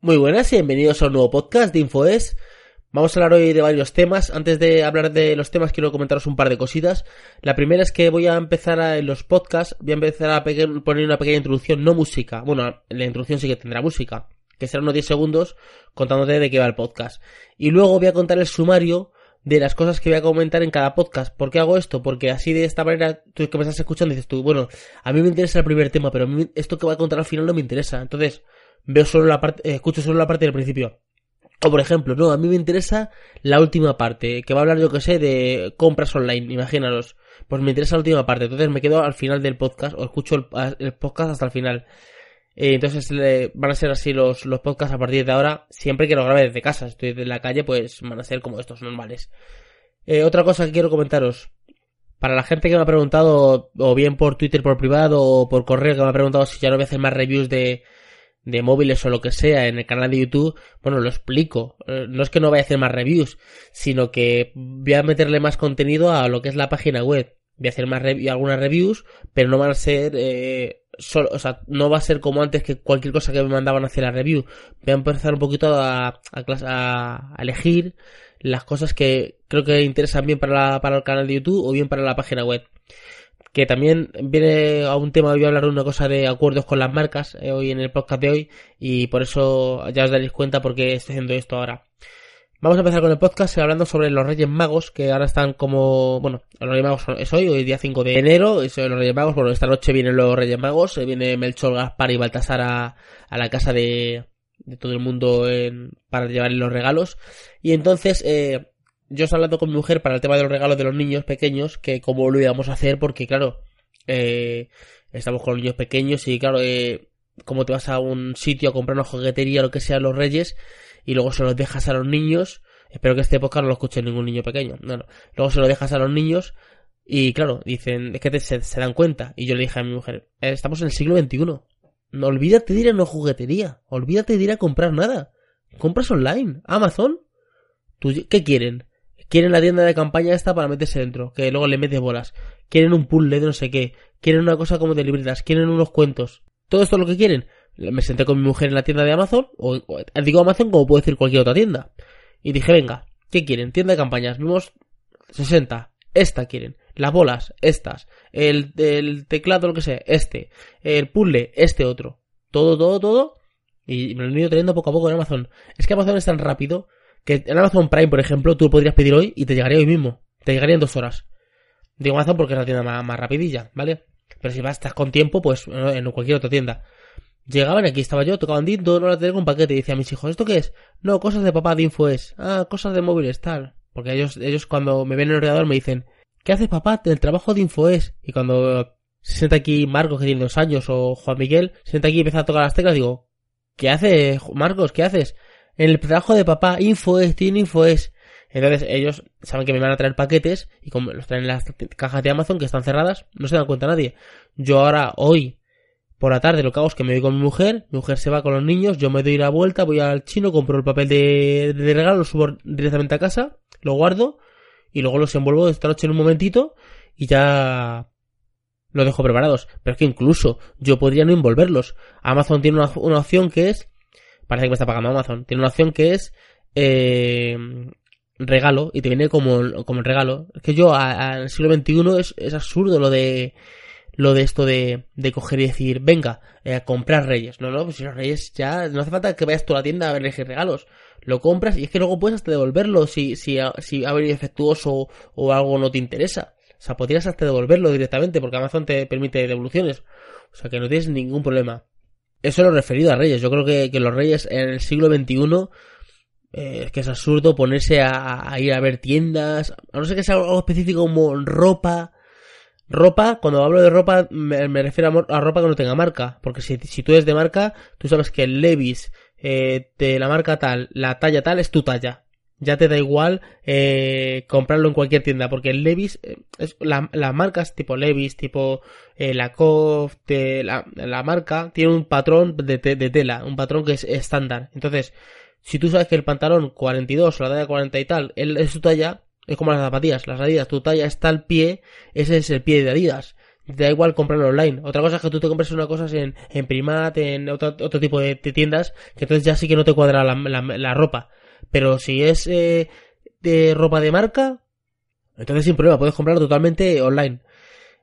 Muy buenas y bienvenidos a un nuevo podcast de InfoES. Vamos a hablar hoy de varios temas. Antes de hablar de los temas, quiero comentaros un par de cositas. La primera es que voy a empezar a, en los podcasts, voy a empezar a poner una pequeña introducción, no música. Bueno, la introducción sí que tendrá música, que será unos 10 segundos contándote de qué va el podcast. Y luego voy a contar el sumario de las cosas que voy a comentar en cada podcast. ¿Por qué hago esto? Porque así de esta manera, tú que me estás escuchando dices tú, bueno, a mí me interesa el primer tema, pero a mí esto que voy a contar al final no me interesa. Entonces, veo solo la parte, eh, escucho solo la parte del principio. O por ejemplo, no, a mí me interesa la última parte, que va a hablar yo que sé de compras online, imagínalos. Pues me interesa la última parte, entonces me quedo al final del podcast o escucho el, podcast hasta el final. Eh, entonces van a ser así los, los podcasts a partir de ahora, siempre que lo grabe desde casa, estoy desde la calle, pues van a ser como estos normales. Eh, otra cosa que quiero comentaros, para la gente que me ha preguntado, o bien por Twitter por privado, o por correo que me ha preguntado si ya no voy a hacer más reviews de, de móviles o lo que sea en el canal de YouTube, bueno, lo explico. Eh, no es que no vaya a hacer más reviews, sino que voy a meterle más contenido a lo que es la página web. Voy a hacer más algunas reviews, pero no van a ser eh, solo, o sea, no va a ser como antes que cualquier cosa que me mandaban hacer la review. Voy a empezar un poquito a, a, a, elegir las cosas que creo que interesan bien para, para el canal de YouTube o bien para la página web que también viene a un tema, voy a hablar de una cosa de acuerdos con las marcas eh, hoy en el podcast de hoy y por eso ya os daréis cuenta por qué estoy haciendo esto ahora. Vamos a empezar con el podcast hablando sobre los Reyes Magos, que ahora están como, bueno, los Reyes Magos es hoy, hoy día 5 de enero, y son los Reyes Magos, bueno, esta noche vienen los Reyes Magos, eh, viene Melchor, Gaspar y Baltasar a, a la casa de, de todo el mundo en, para llevarle los regalos, y entonces, eh, yo he hablando con mi mujer para el tema de los regalos de los niños pequeños, que cómo lo íbamos a hacer, porque claro, eh, estamos con los niños pequeños y claro, eh, como te vas a un sitio a comprar una juguetería o lo que sea los reyes y luego se los dejas a los niños, espero que este época no lo escuche ningún niño pequeño, no, no. luego se lo dejas a los niños y claro, dicen, es que se, dan cuenta. Y yo le dije a mi mujer, eh, estamos en el siglo XXI. No olvídate de ir a una juguetería. Olvídate de ir a comprar nada. Compras online. Amazon. ¿Qué quieren? Quieren la tienda de campaña esta para meterse dentro, que luego le metes bolas. Quieren un puzzle de no sé qué. Quieren una cosa como de libretas. Quieren unos cuentos. Todo esto es lo que quieren. Me senté con mi mujer en la tienda de Amazon, o, digo Amazon como puede decir cualquier otra tienda. Y dije, venga, ¿qué quieren? Tienda de campañas. Vimos 60. Esta quieren. Las bolas, estas. El, el teclado, lo que sea, este. El puzzle, este otro. Todo, todo, todo. Y me lo he ido teniendo poco a poco en Amazon. Es que Amazon es tan rápido que en Amazon Prime, por ejemplo, tú podrías pedir hoy y te llegaría hoy mismo. Te llegaría en dos horas. Digo Amazon porque es la tienda más, rapidilla, ¿vale? Pero si vas, estás con tiempo, pues en cualquier otra tienda. Llegaban, aquí estaba yo, tocaban Dinto, no la tengo un paquete. Y decía a mis hijos, ¿esto qué es? No, cosas de papá de info es. Ah, cosas de móviles, tal. Porque ellos, ellos cuando me ven en el ordenador me dicen, ¿qué haces papá? El trabajo de info es. Y cuando se sienta aquí Marcos, que tiene dos años, o Juan Miguel, se sienta aquí y empieza a tocar las teclas, digo, ¿qué haces, Marcos? ¿Qué haces? En el trabajo de papá, info es, tiene info es. Entonces ellos saben que me van a traer paquetes y como los traen en las cajas de Amazon que están cerradas, no se dan cuenta nadie. Yo ahora, hoy, por la tarde, lo que hago es que me voy con mi mujer, mi mujer se va con los niños, yo me doy la vuelta, voy al chino, compro el papel de, de regalo, lo subo directamente a casa, lo guardo y luego los envuelvo esta noche en un momentito y ya lo dejo preparados. Pero es que incluso yo podría no envolverlos. Amazon tiene una opción que es Parece que me está pagando Amazon. Tiene una opción que es eh, regalo y te viene como, como el regalo. Es que yo al siglo XXI es, es absurdo lo de lo de esto de, de coger y decir, venga, eh, comprar reyes. No, no, pues si los reyes ya, no hace falta que vayas tú a la tienda a ver regalos. Lo compras y es que luego puedes hasta devolverlo si, si, si ha venido defectuoso o algo no te interesa. O sea, podrías hasta devolverlo directamente porque Amazon te permite devoluciones. O sea, que no tienes ningún problema. Eso lo referido a Reyes. Yo creo que, los Reyes en el siglo XXI eh, que es absurdo ponerse a, ir a ver tiendas. A no ser que sea algo específico como ropa. Ropa, cuando hablo de ropa me, refiero a, ropa que no tenga marca. Porque si, si tú eres de marca, tú sabes que el Levis eh, de la marca tal, la talla tal es tu talla ya te da igual eh, comprarlo en cualquier tienda, porque el Levis, eh, es, la, las marcas tipo Levis, tipo eh, Lacoste, la, la marca, tiene un patrón de, de, tela, un patrón que es estándar. Entonces, si tú sabes que el pantalón 42 o la talla 40 y tal es su talla, es como las zapatillas, las Adidas, tu talla está al pie, ese es el pie de Adidas. te da igual comprarlo online. Otra cosa es que tú te compres una cosa en, en Primat, en otro, otro tipo de, tiendas, que entonces ya sí que no te cuadra la, la, ropa. Pero si es eh, de ropa de marca, entonces sin problema, puedes comprarlo totalmente online.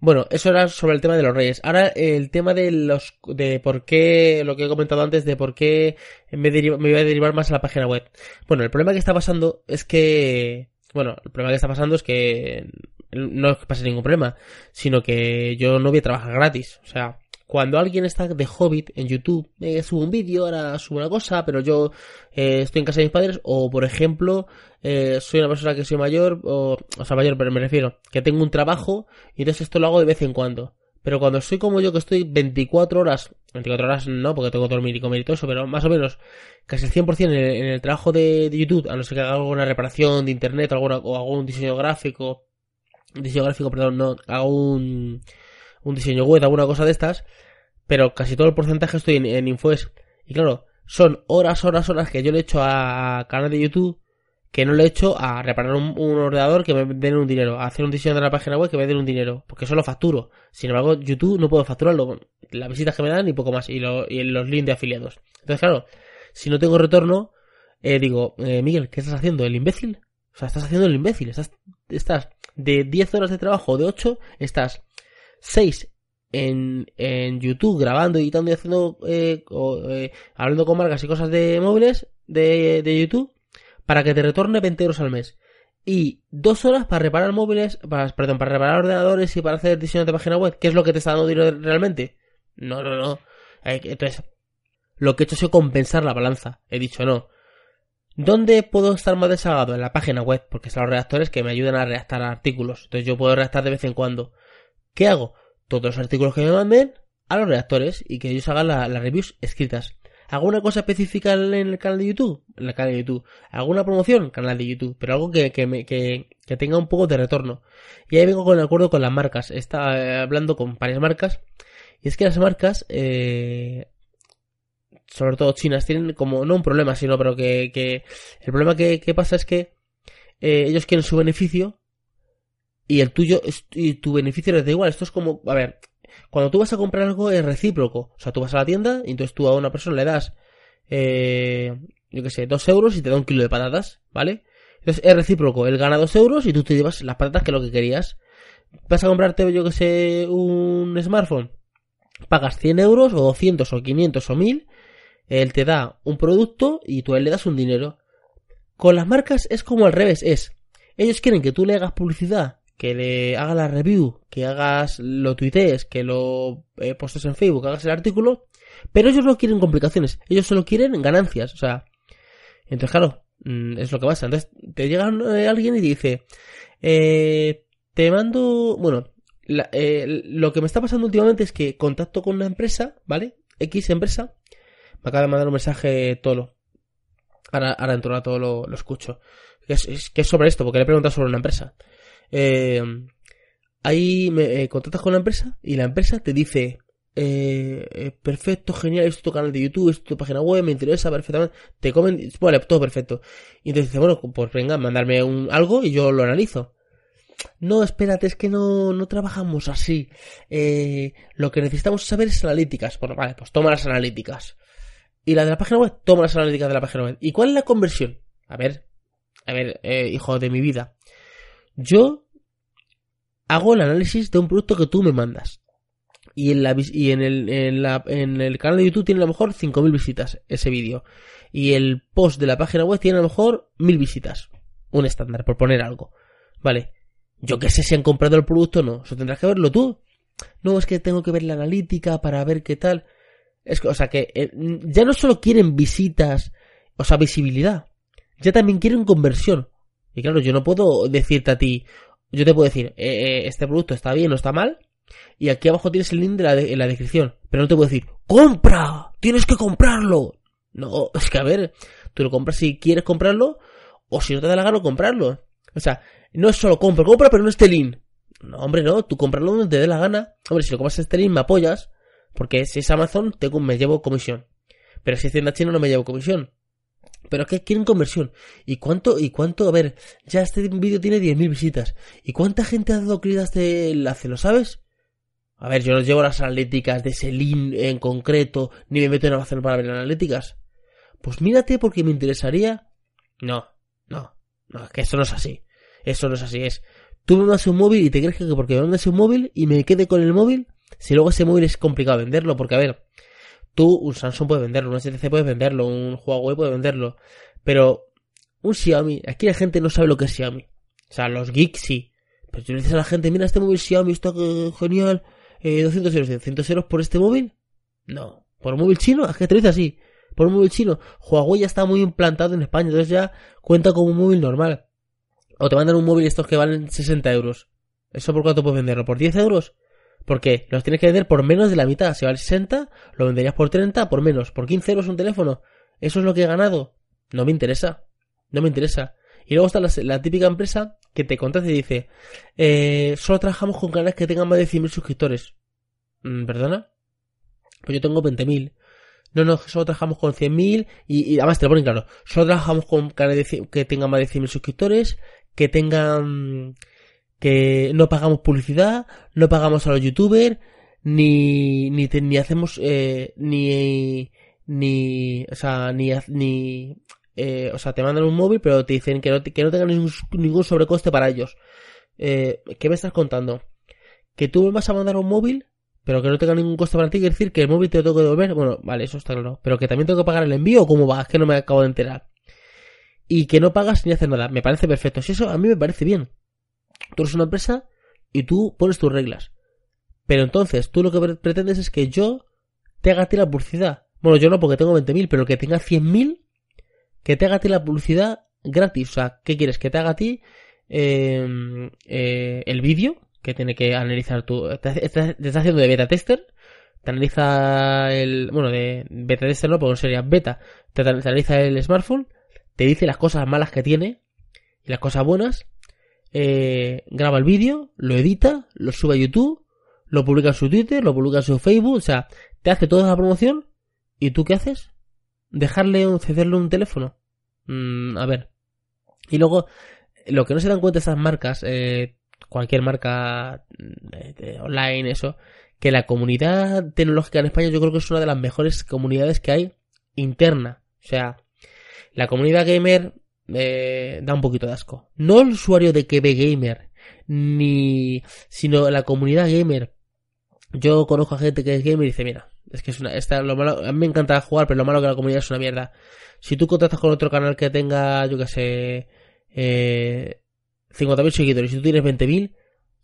Bueno, eso era sobre el tema de los reyes. Ahora el tema de los de por qué lo que he comentado antes de por qué me, me voy a derivar más a la página web. Bueno, el problema que está pasando es que bueno, el problema que está pasando es que no es que pase ningún problema, sino que yo no voy a trabajar gratis. O sea, cuando alguien está de hobbit en YouTube, eh, sube un vídeo, ahora sube una cosa, pero yo eh, estoy en casa de mis padres, o por ejemplo, eh, soy una persona que soy mayor, o, o sea, mayor, pero me refiero, que tengo un trabajo, y entonces esto lo hago de vez en cuando. Pero cuando soy como yo, que estoy 24 horas, 24 horas no, porque tengo que dormir y comer y todo eso, pero más o menos casi el 100% en el, en el trabajo de, YouTube, a no ser que haga alguna reparación de internet alguna, o un diseño gráfico, diseño gráfico, perdón, no, hago un, un diseño web, alguna cosa de estas, pero casi todo el porcentaje estoy en, en. Y claro, son horas, horas, horas que yo le echo a canal de YouTube que no le he hecho a reparar un, ordenador que me den un dinero, a hacer un diseño de la página web que me den un dinero, porque eso lo facturo. Sin embargo, YouTube no puedo facturarlo, las visitas que me dan y poco más, y, lo, y los links de afiliados. Entonces, claro, si no tengo retorno, eh, digo, eh, Miguel, ¿qué estás haciendo? ¿El imbécil? O sea, estás haciendo el imbécil, estás, estás de 10 horas de trabajo de 8, estás 6 en, en YouTube grabando, editando y haciendo, eh, eh, hablando con marcas y cosas de móviles de, de YouTube para que te retorne 20 euros al mes. Y dos horas para reparar móviles, para, perdón, para reparar ordenadores y para hacer diseño de página web. ¿Qué es lo que te está dando dinero realmente? No, no, no. Entonces, lo que he hecho sido compensar la balanza. He dicho no. ¿Dónde puedo estar más desagado? En la página web, porque están los redactores que me ayudan a redactar artículos. Entonces yo puedo redactar de vez en cuando. ¿Qué hago? Todos los artículos que me manden a los redactores y que ellos hagan las reviews escritas. ¿Alguna cosa específica en el canal de YouTube? En el canal de YouTube. ¿Alguna promoción? Canal de YouTube. Pero algo que, que, me, que, que tenga un poco de retorno. Y ahí vengo con el acuerdo con las marcas. Está eh, hablando con varias marcas. Y es que las marcas, eh, sobre todo chinas, tienen como, no un problema, sino, pero que, el problema que, que pasa es que eh, ellos quieren su beneficio y el tuyo, y tu beneficio les da igual. Esto es como, a ver, cuando tú vas a comprar algo es recíproco. O sea, tú vas a la tienda y entonces tú a una persona le das, eh, yo qué sé, dos euros y te da un kilo de patatas, ¿vale? Entonces es recíproco. Él gana dos euros y tú te llevas las patatas que es lo que querías. Vas a comprarte, yo que sé, un smartphone. Pagas 100 euros o 200 o 500 o 1000. Él te da un producto y tú a él le das un dinero. Con las marcas es como al revés. Es, ellos quieren que tú le hagas publicidad que le haga la review, que hagas, lo tuitees, que lo eh, postes en Facebook, hagas el artículo, pero ellos no quieren complicaciones, ellos solo quieren ganancias, o sea, entonces claro, mm, es lo que pasa, entonces te llega eh, alguien y dice, eh, te mando, bueno, lo que me está pasando últimamente es que contacto con una empresa, ¿vale? X empresa, me acaba de mandar un mensaje Tolo, ahora, ahora de todo lo, lo escucho, que es, que es sobre esto, porque le he preguntado sobre una empresa. Eh, ahí me eh, contactas con la empresa y la empresa te dice, eh, eh, perfecto, genial, esto es tu canal de YouTube, esto es tu página web, me interesa perfectamente, te comen, vale, todo perfecto. Y entonces dice, bueno, pues venga, mandarme un, algo y yo lo analizo. No, espérate, es que no, no trabajamos así. Eh, lo que necesitamos saber es analíticas. Bueno, vale, pues toma las analíticas. Y la de la página web, toma las analíticas de la página web. ¿Y cuál es la conversión? A ver, a ver, eh, hijo de mi vida. Yo hago el análisis de un producto que tú me mandas. Y en, la, y en, el, en, el canal de YouTube tiene a lo mejor 5.000 visitas ese vídeo. Y el post de la página web tiene a lo mejor 1.000 visitas. Un estándar, por poner algo. Vale. Yo qué sé si han comprado el producto o no. Eso tendrás que verlo tú. No, es que tengo que ver la analítica para ver qué tal. Es que, o sea que eh, ya no solo quieren visitas, o sea, visibilidad. Ya también quieren conversión. Y claro, yo no puedo decirte a ti, yo te puedo decir, eh, eh, este producto está bien o está mal, y aquí abajo tienes el link de la en la descripción, pero no te puedo decir, compra, tienes que comprarlo. No, es que a ver, tú lo compras si quieres comprarlo, o si no te da la gana comprarlo. O sea, no es solo compra, compra, pero no este link. No, hombre, no, tú comprarlo donde te dé la gana. Hombre, si lo compras este link me apoyas, porque si es Amazon, tengo, me llevo comisión. Pero si es tienda china no me llevo comisión. Pero que quieren conversión. ¿Y cuánto? ¿Y cuánto? A ver, ya este vídeo tiene 10.000 visitas. ¿Y cuánta gente ha dado clic a este enlace? ¿Lo sabes? A ver, yo no llevo las analíticas de Selin en concreto, ni me meto en Amazon para ver analíticas. Pues mírate porque me interesaría. No, no, no, es que eso no es así. Eso no es así, es. Tú me mandas un móvil y te crees que porque me mandas un móvil y me quede con el móvil, si luego ese móvil es complicado venderlo, porque a ver, tú un Samsung puede venderlo, un HTC puede venderlo, un Huawei puede venderlo, pero un Xiaomi, aquí la gente no sabe lo que es Xiaomi. O sea, los geeks sí. Pero tú le dices a la gente, mira este móvil Xiaomi, está genial, eh, 200 euros, 200 euros por este móvil. No, por un móvil chino, es que te lo dice así. Por un móvil chino, Huawei ya está muy implantado en España, entonces ya cuenta como un móvil normal. O te mandan un móvil estos que valen 60 euros. ¿Eso por cuánto puedes venderlo? ¿Por 10 euros? Porque los tienes que vender por menos de la mitad. Si vale 60, lo venderías por 30, por menos. Por 15 euros un teléfono. ¿Eso es lo que he ganado? No me interesa. No me interesa. Y luego está la, típica empresa que te contrata y dice, eh, solo trabajamos con canales que tengan más de 100.000 suscriptores. Mm, ¿Perdona? Pues yo tengo 20.000. No, no, solo trabajamos con 100.000 y, y además te lo ponen claro. Solo trabajamos con canales que tengan más de 100.000 suscriptores, que tengan... que no pagamos publicidad, no pagamos a los youtubers, ni, ni, ni hacemos, eh, ni, ni, o sea, ni, ni, eh, o sea, te mandan un móvil, pero te dicen que no, que no tengan ningún, ningún sobrecoste para ellos. Eh, ¿Qué me estás contando? Que tú vas a mandar un móvil, pero que no tenga ningún coste para ti, quiere decir que el móvil te lo tengo que devolver. Bueno, vale, eso está claro. Pero que también tengo que pagar el envío, ¿cómo va? Que no me acabo de enterar. Y que no pagas ni haces nada. Me parece perfecto. Si eso a mí me parece bien. Tú eres una empresa y tú pones tus reglas. Pero entonces, tú lo que pretendes es que yo te haga a ti la publicidad. Bueno, yo no porque tengo 20.000, pero que tenga 100.000 que te haga a ti la publicidad gratis. O sea, ¿qué quieres? Que te haga a ti em, eh, el vídeo que tiene que analizar tu... Te, está haciendo de beta tester. Te analiza el... Bueno, de beta tester no, porque sería beta. Te, analiza el smartphone. Te dice las cosas malas que tiene. Y las cosas buenas. Eh, graba el vídeo. Lo edita. Lo sube a YouTube. Lo publica en su Twitter. Lo publica en su Facebook. O sea, te hace toda la promoción. ¿Y tú qué haces? dejarle un, cederle un teléfono. Mm, a ver. Y luego, lo que no se dan cuenta estas marcas, eh, cualquier marca mm, online, eso, que la comunidad tecnológica en España yo creo que es una de las mejores comunidades que hay interna. O sea, la comunidad gamer da un poquito de asco. No el usuario de que gamer, ni, sino la comunidad gamer. Yo conozco a gente que es gamer y dice, mira, es que es una, esta, lo malo, a mí me encanta jugar, pero lo malo que la comunidad es una mierda. Si tú contratas con otro canal que tenga, yo que sé, eh, 50.000 seguidores y tú tienes 20.000,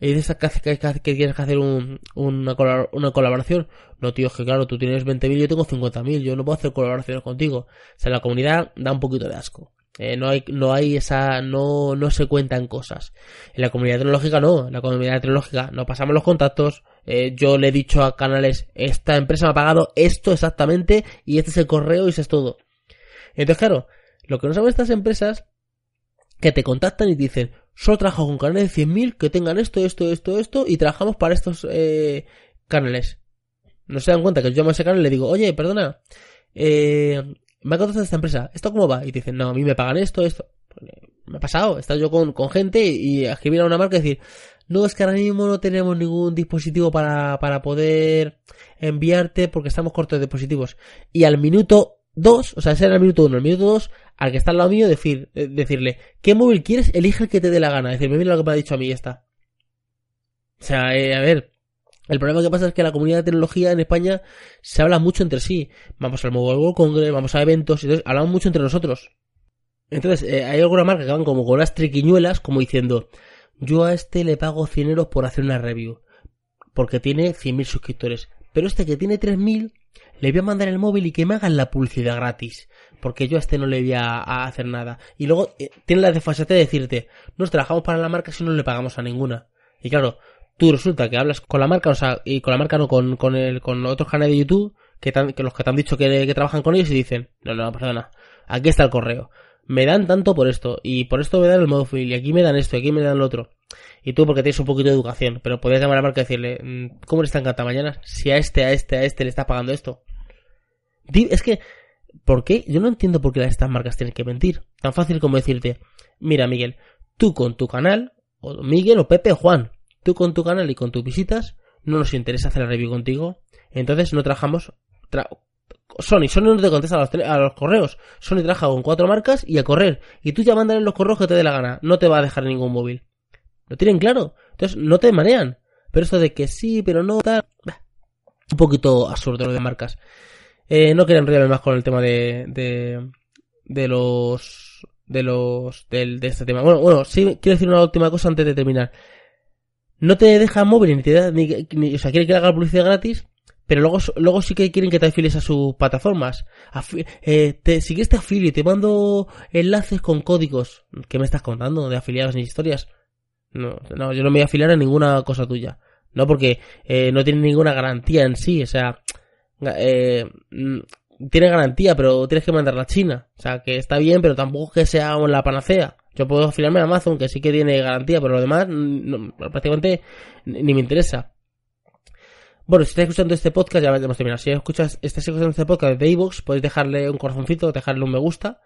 y dices que, que, tienes que hacer un, una, colaboración. No, tío, es que claro, tú tienes 20.000 y yo tengo 50.000, yo no puedo hacer colaboraciones contigo. O sea, la comunidad da un poquito de asco. Eh, no hay, no hay esa, no, no se cuentan cosas. En la comunidad tecnológica no, en la comunidad tecnológica no pasamos los contactos, eh, yo le he dicho a canales, esta empresa me ha pagado esto exactamente y este es el correo y eso es todo. Entonces, claro, lo que no saben estas empresas que te contactan y dicen, solo trabajo con canales de 100.000 que tengan esto, esto, esto, esto y trabajamos para estos eh, canales. No se dan cuenta que yo llamo a ese canal y le digo, oye, perdona, eh, me ha contactado esta empresa, ¿esto cómo va? Y te dicen, no, a mí me pagan esto, esto. Pues, me ha pasado, he estado yo con, con gente y, escribir a una marca y decir, no, es que ahora mismo no tenemos ningún dispositivo para, para poder enviarte porque estamos cortos de dispositivos. Y al minuto 2, o sea, ese era el minuto 1, el minuto 2, al que está al lado mío, decir, eh, decirle, ¿qué móvil quieres? Elige el que te dé la gana. Decirme, mira lo que me ha dicho a mí ya está. O sea, eh, a ver, el problema que pasa es que la comunidad de tecnología en España se habla mucho entre sí. Vamos al Mobile World Congress, vamos a eventos, entonces hablamos mucho entre nosotros. Entonces, eh, hay alguna marca que van como con unas triquiñuelas, como diciendo, yo a este le pago 100 euros por hacer una review. Porque tiene 100.000 suscriptores. Pero este que tiene 3.000, le voy a mandar el móvil y que me hagan la publicidad gratis. Porque yo a este no le voy a, hacer nada. Y luego eh, tiene la desfasate de decirte, nos trabajamos para la marca si no le pagamos a ninguna. Y claro, tú resulta que hablas con la marca, o sea, y con la marca no, con, con, el, con otros canales de YouTube, que, los que te han dicho que, trabajan con ellos y dicen, no, no, perdona, aquí está el correo me dan tanto por esto, y por esto me dan el móvil, y aquí me dan esto, y aquí me dan lo otro. Y tú porque tienes un poquito de educación, pero podrías llamar a la marca y decirle, mm, ¿cómo le está encanta mañana? Si a este, a este, a este le está pagando esto. Es que, ¿por qué? Yo no entiendo por qué estas marcas tienen que mentir. Tan fácil como decirte, mira Miguel, tú con tu canal, o Miguel o Pepe Juan, tú con tu canal y con tus visitas, no nos interesa hacer la review contigo, entonces no trabajamos. Sony, Sony no te contesta a los, a los, correos. Sony trabaja con cuatro marcas y a correr. Y tú ya mandas los correos que te dé la gana. No te va a dejar ningún móvil. Lo tienen claro. Entonces no te manean. Pero esto de que sí, pero no, tal. Un poquito absurdo lo de marcas. Eh, no quería enrollarme más con el tema de, de, de los, de los, del, de este tema. Bueno, bueno, sí, quiero decir una última cosa antes de terminar. No te deja móvil ni te da, ni, ni, o sea, quiere que haga publicidad gratis, pero luego, luego sí que quieren que te afiles a sus plataformas. Afi eh, te, si quieres te afilio y te mando enlaces con códigos. ¿Qué me estás contando de afiliados ni historias? No, no, yo no me voy a afiliar a ninguna cosa tuya. No, porque eh, no tiene ninguna garantía en sí. O sea, eh, mm, tiene garantía, pero tienes que mandarla a China. O sea, que está bien, pero tampoco que sea la panacea. Yo puedo afiliarme a Amazon, que sí que tiene garantía, pero lo demás no, prácticamente ni me interesa. Bueno, si estáis escuchando este podcast, ya hemos terminado. Si escuchas, estáis escuchando este podcast de iVoox, podéis dejarle un corazoncito, dejarle un me gusta,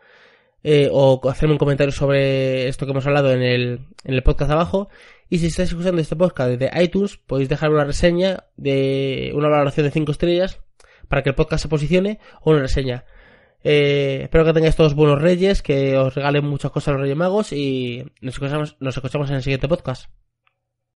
eh, o hacerme un comentario sobre esto que hemos hablado en el, en el podcast abajo. Y si estáis escuchando este podcast desde iTunes, podéis dejarme una reseña de una valoración de 5 estrellas para que el podcast se posicione o una reseña. Eh, espero que tengáis todos buenos reyes, que os regalen muchas cosas los Reyes Magos y nos escuchamos, nos escuchamos en el siguiente podcast.